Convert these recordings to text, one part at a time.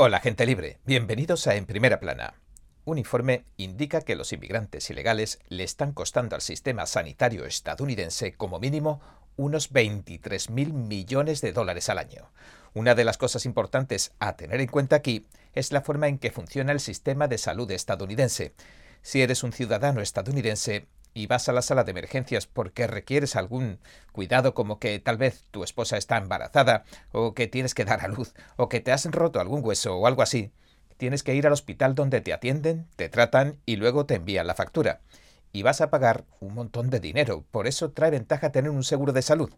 Hola gente libre, bienvenidos a En Primera Plana. Un informe indica que los inmigrantes ilegales le están costando al sistema sanitario estadounidense como mínimo unos 23.000 millones de dólares al año. Una de las cosas importantes a tener en cuenta aquí es la forma en que funciona el sistema de salud estadounidense. Si eres un ciudadano estadounidense, y vas a la sala de emergencias porque requieres algún cuidado como que tal vez tu esposa está embarazada o que tienes que dar a luz o que te has roto algún hueso o algo así, tienes que ir al hospital donde te atienden, te tratan y luego te envían la factura. Y vas a pagar un montón de dinero, por eso trae ventaja tener un seguro de salud.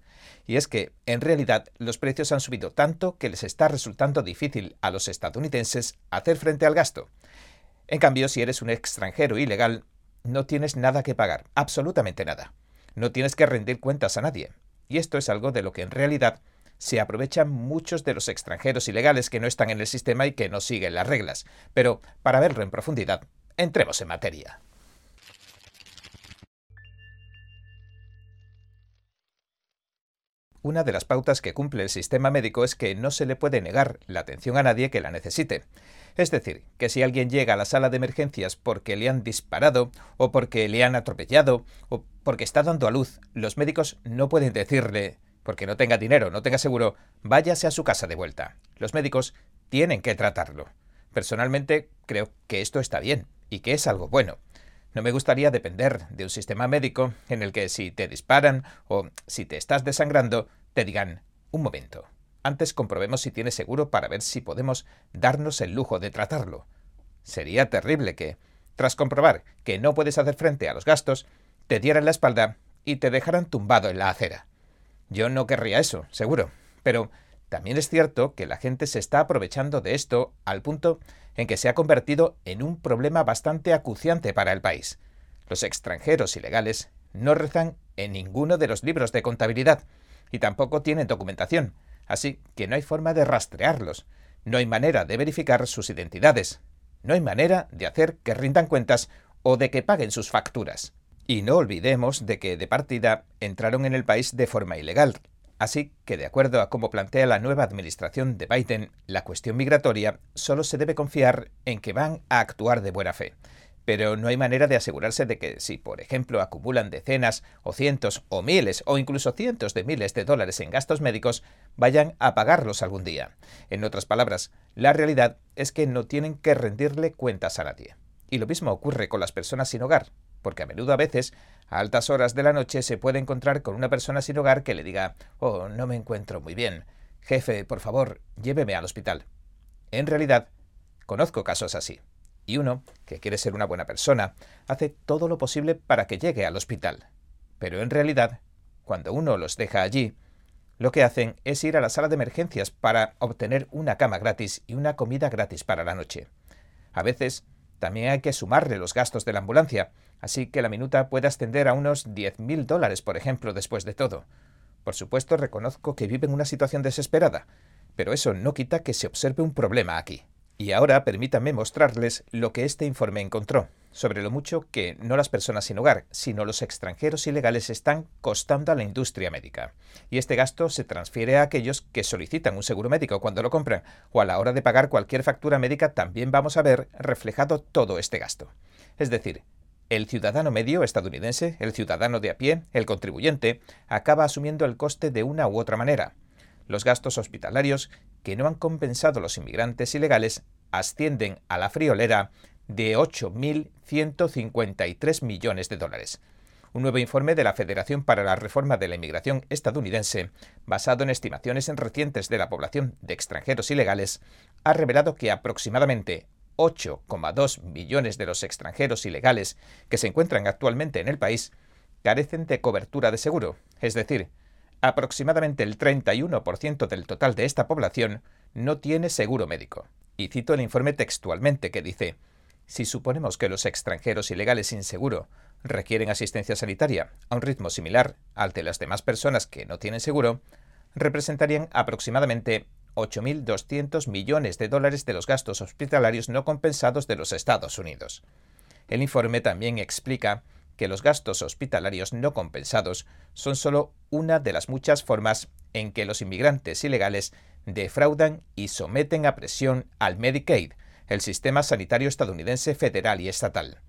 Y es que, en realidad, los precios han subido tanto que les está resultando difícil a los estadounidenses hacer frente al gasto. En cambio, si eres un extranjero ilegal, no tienes nada que pagar, absolutamente nada. No tienes que rendir cuentas a nadie. Y esto es algo de lo que en realidad se aprovechan muchos de los extranjeros ilegales que no están en el sistema y que no siguen las reglas. Pero, para verlo en profundidad, entremos en materia. Una de las pautas que cumple el sistema médico es que no se le puede negar la atención a nadie que la necesite. Es decir, que si alguien llega a la sala de emergencias porque le han disparado, o porque le han atropellado, o porque está dando a luz, los médicos no pueden decirle, porque no tenga dinero, no tenga seguro, váyase a su casa de vuelta. Los médicos tienen que tratarlo. Personalmente creo que esto está bien y que es algo bueno. No me gustaría depender de un sistema médico en el que si te disparan o si te estás desangrando, te digan, un momento, antes comprobemos si tienes seguro para ver si podemos darnos el lujo de tratarlo. Sería terrible que, tras comprobar que no puedes hacer frente a los gastos, te dieran la espalda y te dejaran tumbado en la acera. Yo no querría eso, seguro, pero también es cierto que la gente se está aprovechando de esto al punto en que se ha convertido en un problema bastante acuciante para el país. Los extranjeros ilegales no rezan en ninguno de los libros de contabilidad y tampoco tienen documentación, así que no hay forma de rastrearlos, no hay manera de verificar sus identidades, no hay manera de hacer que rindan cuentas o de que paguen sus facturas. Y no olvidemos de que de partida entraron en el país de forma ilegal, Así que, de acuerdo a cómo plantea la nueva administración de Biden, la cuestión migratoria solo se debe confiar en que van a actuar de buena fe. Pero no hay manera de asegurarse de que si, por ejemplo, acumulan decenas o cientos o miles o incluso cientos de miles de dólares en gastos médicos, vayan a pagarlos algún día. En otras palabras, la realidad es que no tienen que rendirle cuentas a nadie. Y lo mismo ocurre con las personas sin hogar porque a menudo a veces, a altas horas de la noche, se puede encontrar con una persona sin hogar que le diga, oh, no me encuentro muy bien. Jefe, por favor, lléveme al hospital. En realidad, conozco casos así. Y uno, que quiere ser una buena persona, hace todo lo posible para que llegue al hospital. Pero en realidad, cuando uno los deja allí, lo que hacen es ir a la sala de emergencias para obtener una cama gratis y una comida gratis para la noche. A veces, también hay que sumarle los gastos de la ambulancia, así que la minuta puede ascender a unos 10.000 dólares, por ejemplo, después de todo. Por supuesto, reconozco que vive en una situación desesperada, pero eso no quita que se observe un problema aquí. Y ahora permítanme mostrarles lo que este informe encontró, sobre lo mucho que no las personas sin hogar, sino los extranjeros ilegales están costando a la industria médica. Y este gasto se transfiere a aquellos que solicitan un seguro médico cuando lo compran, o a la hora de pagar cualquier factura médica también vamos a ver reflejado todo este gasto. Es decir, el ciudadano medio estadounidense, el ciudadano de a pie, el contribuyente, acaba asumiendo el coste de una u otra manera. Los gastos hospitalarios que no han compensado los inmigrantes ilegales ascienden a la friolera de 8.153 millones de dólares. Un nuevo informe de la Federación para la Reforma de la Inmigración estadounidense, basado en estimaciones recientes de la población de extranjeros ilegales, ha revelado que aproximadamente 8,2 millones de los extranjeros ilegales que se encuentran actualmente en el país carecen de cobertura de seguro, es decir, aproximadamente el 31% del total de esta población no tiene seguro médico. Y cito el informe textualmente que dice, si suponemos que los extranjeros ilegales sin seguro requieren asistencia sanitaria a un ritmo similar al de las demás personas que no tienen seguro, representarían aproximadamente 8.200 millones de dólares de los gastos hospitalarios no compensados de los Estados Unidos. El informe también explica que los gastos hospitalarios no compensados son solo una de las muchas formas en que los inmigrantes ilegales defraudan y someten a presión al Medicaid, el sistema sanitario estadounidense federal y estatal.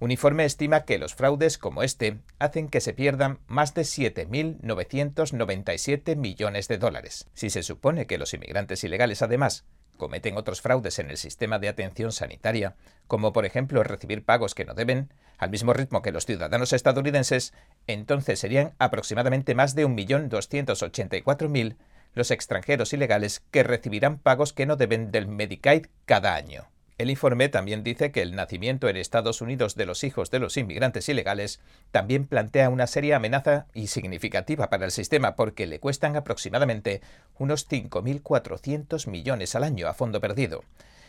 Un informe estima que los fraudes como este hacen que se pierdan más de 7.997 millones de dólares. Si se supone que los inmigrantes ilegales además cometen otros fraudes en el sistema de atención sanitaria, como por ejemplo recibir pagos que no deben, al mismo ritmo que los ciudadanos estadounidenses, entonces serían aproximadamente más de 1.284.000 los extranjeros ilegales que recibirán pagos que no deben del Medicaid cada año. El informe también dice que el nacimiento en Estados Unidos de los hijos de los inmigrantes ilegales también plantea una seria amenaza y significativa para el sistema porque le cuestan aproximadamente unos 5.400 millones al año a fondo perdido.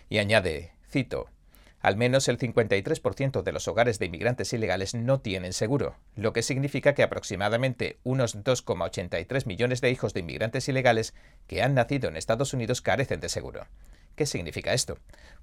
Y añade, cito, al menos el 53% de los hogares de inmigrantes ilegales no tienen seguro, lo que significa que aproximadamente unos 2,83 millones de hijos de inmigrantes ilegales que han nacido en Estados Unidos carecen de seguro. ¿Qué significa esto?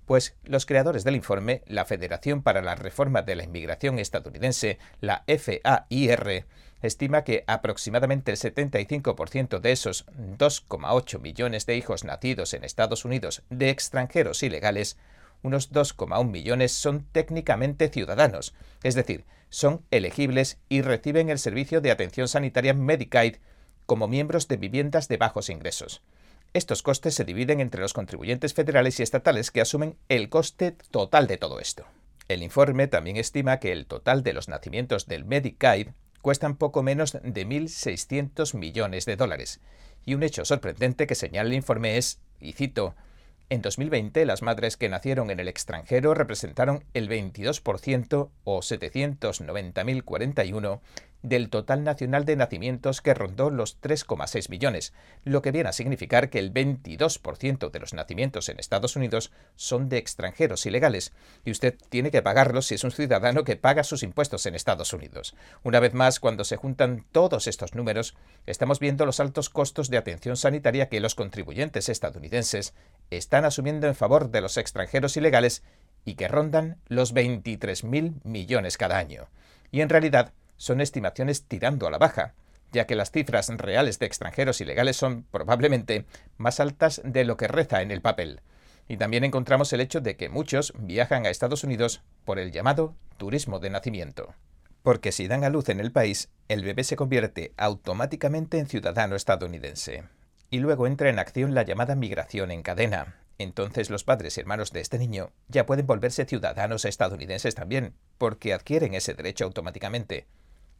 Pues los creadores del informe, la Federación para la Reforma de la Inmigración Estadounidense, la FAIR, estima que aproximadamente el 75% de esos 2,8 millones de hijos nacidos en Estados Unidos de extranjeros ilegales, unos 2,1 millones son técnicamente ciudadanos, es decir, son elegibles y reciben el servicio de atención sanitaria Medicaid como miembros de viviendas de bajos ingresos. Estos costes se dividen entre los contribuyentes federales y estatales que asumen el coste total de todo esto. El informe también estima que el total de los nacimientos del Medicaid cuestan poco menos de 1.600 millones de dólares. Y un hecho sorprendente que señala el informe es, y cito, en 2020 las madres que nacieron en el extranjero representaron el 22% o 790.041 del total nacional de nacimientos que rondó los 3,6 millones, lo que viene a significar que el 22% de los nacimientos en Estados Unidos son de extranjeros ilegales, y usted tiene que pagarlos si es un ciudadano que paga sus impuestos en Estados Unidos. Una vez más, cuando se juntan todos estos números, estamos viendo los altos costos de atención sanitaria que los contribuyentes estadounidenses están asumiendo en favor de los extranjeros ilegales y que rondan los 23.000 millones cada año. Y en realidad, son estimaciones tirando a la baja, ya que las cifras reales de extranjeros ilegales son probablemente más altas de lo que reza en el papel. Y también encontramos el hecho de que muchos viajan a Estados Unidos por el llamado turismo de nacimiento. Porque si dan a luz en el país, el bebé se convierte automáticamente en ciudadano estadounidense. Y luego entra en acción la llamada migración en cadena. Entonces los padres y hermanos de este niño ya pueden volverse ciudadanos estadounidenses también, porque adquieren ese derecho automáticamente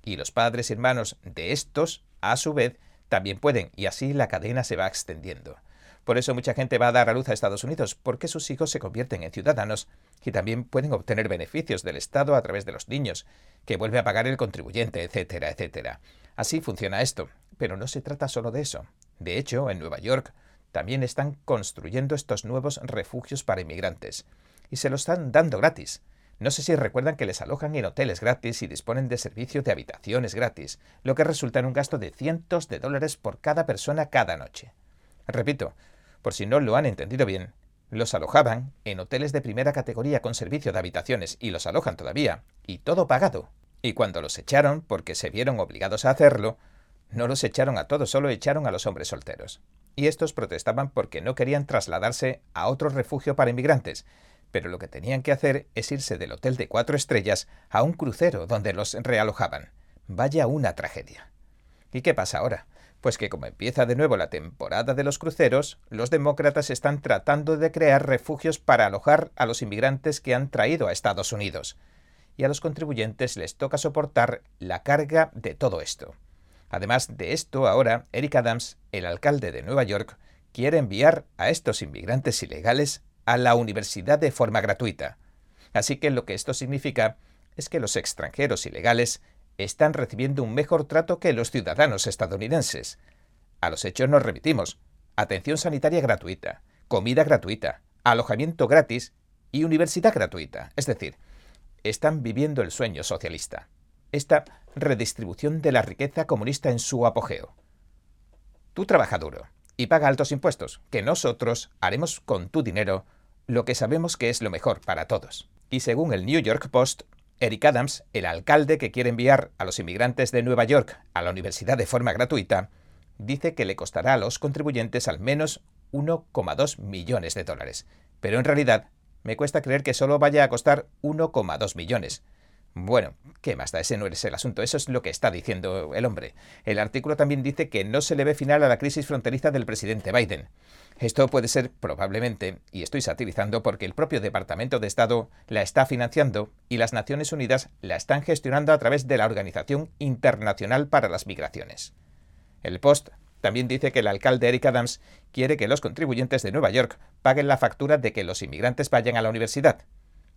y los padres y hermanos de estos, a su vez, también pueden, y así la cadena se va extendiendo. Por eso mucha gente va a dar a luz a Estados Unidos, porque sus hijos se convierten en ciudadanos y también pueden obtener beneficios del Estado a través de los niños, que vuelve a pagar el contribuyente, etcétera, etcétera. Así funciona esto, pero no se trata solo de eso. De hecho, en Nueva York también están construyendo estos nuevos refugios para inmigrantes, y se los están dando gratis. No sé si recuerdan que les alojan en hoteles gratis y disponen de servicio de habitaciones gratis, lo que resulta en un gasto de cientos de dólares por cada persona cada noche. Repito, por si no lo han entendido bien, los alojaban en hoteles de primera categoría con servicio de habitaciones y los alojan todavía, y todo pagado. Y cuando los echaron, porque se vieron obligados a hacerlo, no los echaron a todos, solo echaron a los hombres solteros. Y estos protestaban porque no querían trasladarse a otro refugio para inmigrantes, pero lo que tenían que hacer es irse del hotel de cuatro estrellas a un crucero donde los realojaban. Vaya una tragedia. ¿Y qué pasa ahora? Pues que como empieza de nuevo la temporada de los cruceros, los demócratas están tratando de crear refugios para alojar a los inmigrantes que han traído a Estados Unidos. Y a los contribuyentes les toca soportar la carga de todo esto. Además de esto, ahora Eric Adams, el alcalde de Nueva York, quiere enviar a estos inmigrantes ilegales a la universidad de forma gratuita. Así que lo que esto significa es que los extranjeros ilegales están recibiendo un mejor trato que los ciudadanos estadounidenses. A los hechos nos remitimos. Atención sanitaria gratuita, comida gratuita, alojamiento gratis y universidad gratuita. Es decir, están viviendo el sueño socialista. Esta redistribución de la riqueza comunista en su apogeo. Tú trabaja duro y paga altos impuestos, que nosotros haremos con tu dinero lo que sabemos que es lo mejor para todos. Y según el New York Post, Eric Adams, el alcalde que quiere enviar a los inmigrantes de Nueva York a la universidad de forma gratuita, dice que le costará a los contribuyentes al menos 1,2 millones de dólares. Pero en realidad me cuesta creer que solo vaya a costar 1,2 millones. Bueno, ¿qué más da? Ese no es el asunto, eso es lo que está diciendo el hombre. El artículo también dice que no se le ve final a la crisis fronteriza del presidente Biden. Esto puede ser probablemente, y estoy satirizando porque el propio Departamento de Estado la está financiando y las Naciones Unidas la están gestionando a través de la Organización Internacional para las Migraciones. El Post también dice que el alcalde Eric Adams quiere que los contribuyentes de Nueva York paguen la factura de que los inmigrantes vayan a la universidad.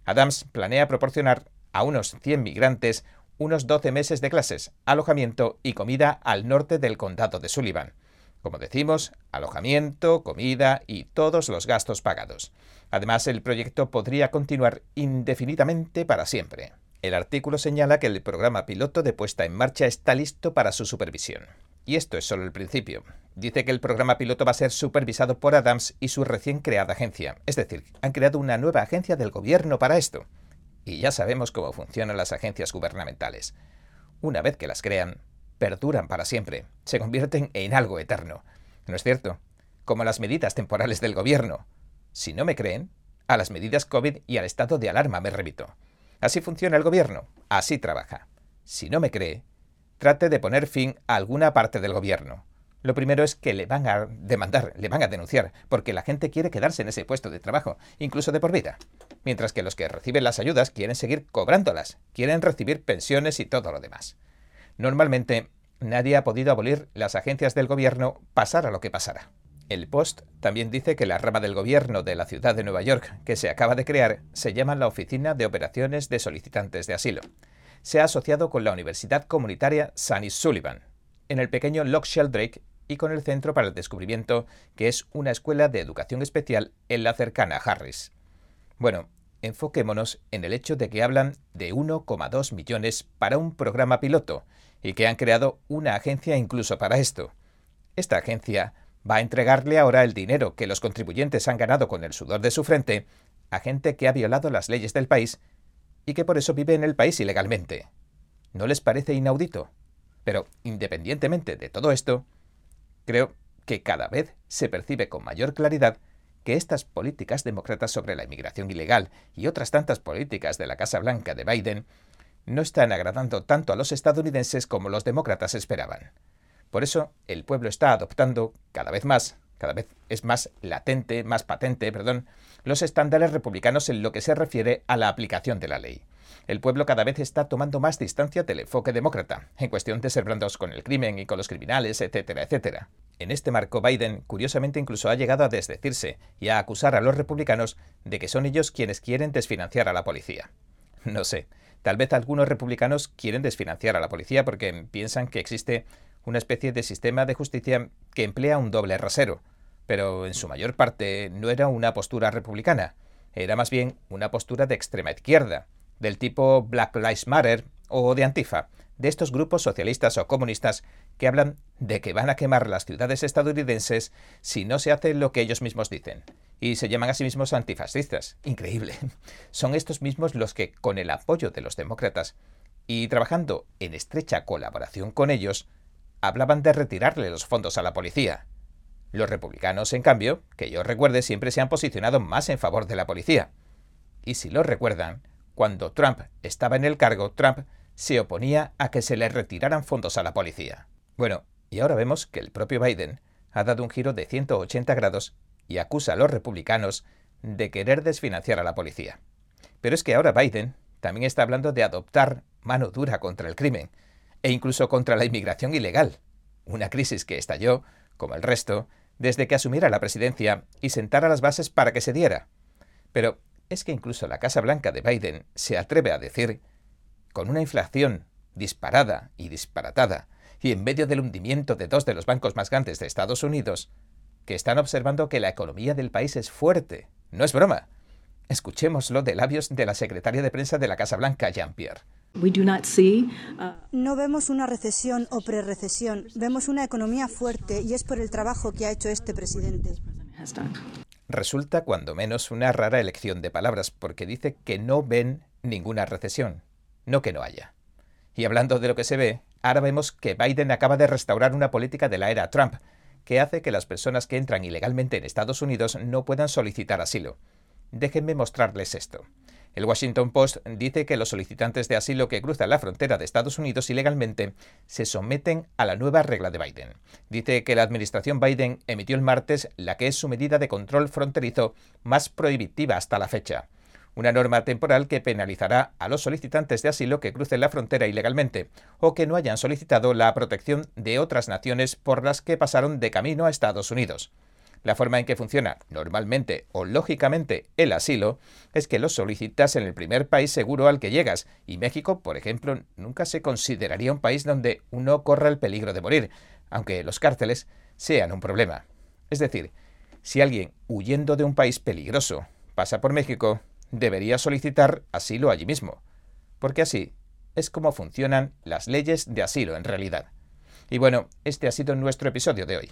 Adams planea proporcionar a unos 100 migrantes unos 12 meses de clases, alojamiento y comida al norte del condado de Sullivan. Como decimos, alojamiento, comida y todos los gastos pagados. Además, el proyecto podría continuar indefinidamente para siempre. El artículo señala que el programa piloto de puesta en marcha está listo para su supervisión. Y esto es solo el principio. Dice que el programa piloto va a ser supervisado por Adams y su recién creada agencia. Es decir, han creado una nueva agencia del gobierno para esto. Y ya sabemos cómo funcionan las agencias gubernamentales. Una vez que las crean, perduran para siempre, se convierten en algo eterno. ¿No es cierto? Como las medidas temporales del gobierno. Si no me creen, a las medidas COVID y al estado de alarma me remito. Así funciona el gobierno, así trabaja. Si no me cree, trate de poner fin a alguna parte del gobierno. Lo primero es que le van a demandar, le van a denunciar, porque la gente quiere quedarse en ese puesto de trabajo, incluso de por vida. Mientras que los que reciben las ayudas quieren seguir cobrándolas, quieren recibir pensiones y todo lo demás. Normalmente, nadie ha podido abolir las agencias del gobierno, pasara lo que pasara. El Post también dice que la rama del gobierno de la ciudad de Nueva York que se acaba de crear se llama la Oficina de Operaciones de Solicitantes de Asilo. Se ha asociado con la Universidad Comunitaria Sunny Sullivan, en el pequeño Loch Sheldrake y con el Centro para el Descubrimiento, que es una escuela de educación especial en la cercana Harris. Bueno, enfoquémonos en el hecho de que hablan de 1,2 millones para un programa piloto y que han creado una agencia incluso para esto. Esta agencia va a entregarle ahora el dinero que los contribuyentes han ganado con el sudor de su frente a gente que ha violado las leyes del país y que por eso vive en el país ilegalmente. ¿No les parece inaudito? Pero, independientemente de todo esto, creo que cada vez se percibe con mayor claridad que estas políticas demócratas sobre la inmigración ilegal y otras tantas políticas de la Casa Blanca de Biden no están agradando tanto a los estadounidenses como los demócratas esperaban. Por eso, el pueblo está adoptando cada vez más, cada vez es más latente, más patente, perdón, los estándares republicanos en lo que se refiere a la aplicación de la ley el pueblo cada vez está tomando más distancia del enfoque demócrata, en cuestión de ser blandos con el crimen y con los criminales, etcétera, etcétera. En este marco, Biden, curiosamente, incluso ha llegado a desdecirse y a acusar a los republicanos de que son ellos quienes quieren desfinanciar a la policía. No sé, tal vez algunos republicanos quieren desfinanciar a la policía porque piensan que existe una especie de sistema de justicia que emplea un doble rasero, pero en su mayor parte no era una postura republicana, era más bien una postura de extrema izquierda, del tipo Black Lives Matter o de Antifa, de estos grupos socialistas o comunistas que hablan de que van a quemar las ciudades estadounidenses si no se hace lo que ellos mismos dicen. Y se llaman a sí mismos antifascistas. Increíble. Son estos mismos los que, con el apoyo de los demócratas y trabajando en estrecha colaboración con ellos, hablaban de retirarle los fondos a la policía. Los republicanos, en cambio, que yo recuerde, siempre se han posicionado más en favor de la policía. Y si lo recuerdan, cuando Trump estaba en el cargo, Trump se oponía a que se le retiraran fondos a la policía. Bueno, y ahora vemos que el propio Biden ha dado un giro de 180 grados y acusa a los republicanos de querer desfinanciar a la policía. Pero es que ahora Biden también está hablando de adoptar mano dura contra el crimen e incluso contra la inmigración ilegal, una crisis que estalló, como el resto, desde que asumiera la presidencia y sentara las bases para que se diera. Pero es que incluso la Casa Blanca de Biden se atreve a decir, con una inflación disparada y disparatada, y en medio del hundimiento de dos de los bancos más grandes de Estados Unidos, que están observando que la economía del país es fuerte. No es broma. Escuchémoslo de labios de la secretaria de prensa de la Casa Blanca, Jean-Pierre. Uh, no vemos una recesión o pre-recesión, vemos una economía fuerte y es por el trabajo que ha hecho este presidente. Resulta cuando menos una rara elección de palabras, porque dice que no ven ninguna recesión, no que no haya. Y hablando de lo que se ve, ahora vemos que Biden acaba de restaurar una política de la era Trump, que hace que las personas que entran ilegalmente en Estados Unidos no puedan solicitar asilo. Déjenme mostrarles esto. El Washington Post dice que los solicitantes de asilo que cruzan la frontera de Estados Unidos ilegalmente se someten a la nueva regla de Biden. Dice que la administración Biden emitió el martes la que es su medida de control fronterizo más prohibitiva hasta la fecha una norma temporal que penalizará a los solicitantes de asilo que crucen la frontera ilegalmente o que no hayan solicitado la protección de otras naciones por las que pasaron de camino a Estados Unidos. La forma en que funciona normalmente o lógicamente el asilo es que lo solicitas en el primer país seguro al que llegas, y México, por ejemplo, nunca se consideraría un país donde uno corra el peligro de morir, aunque los cárceles sean un problema. Es decir, si alguien huyendo de un país peligroso pasa por México, debería solicitar asilo allí mismo, porque así es como funcionan las leyes de asilo en realidad. Y bueno, este ha sido nuestro episodio de hoy.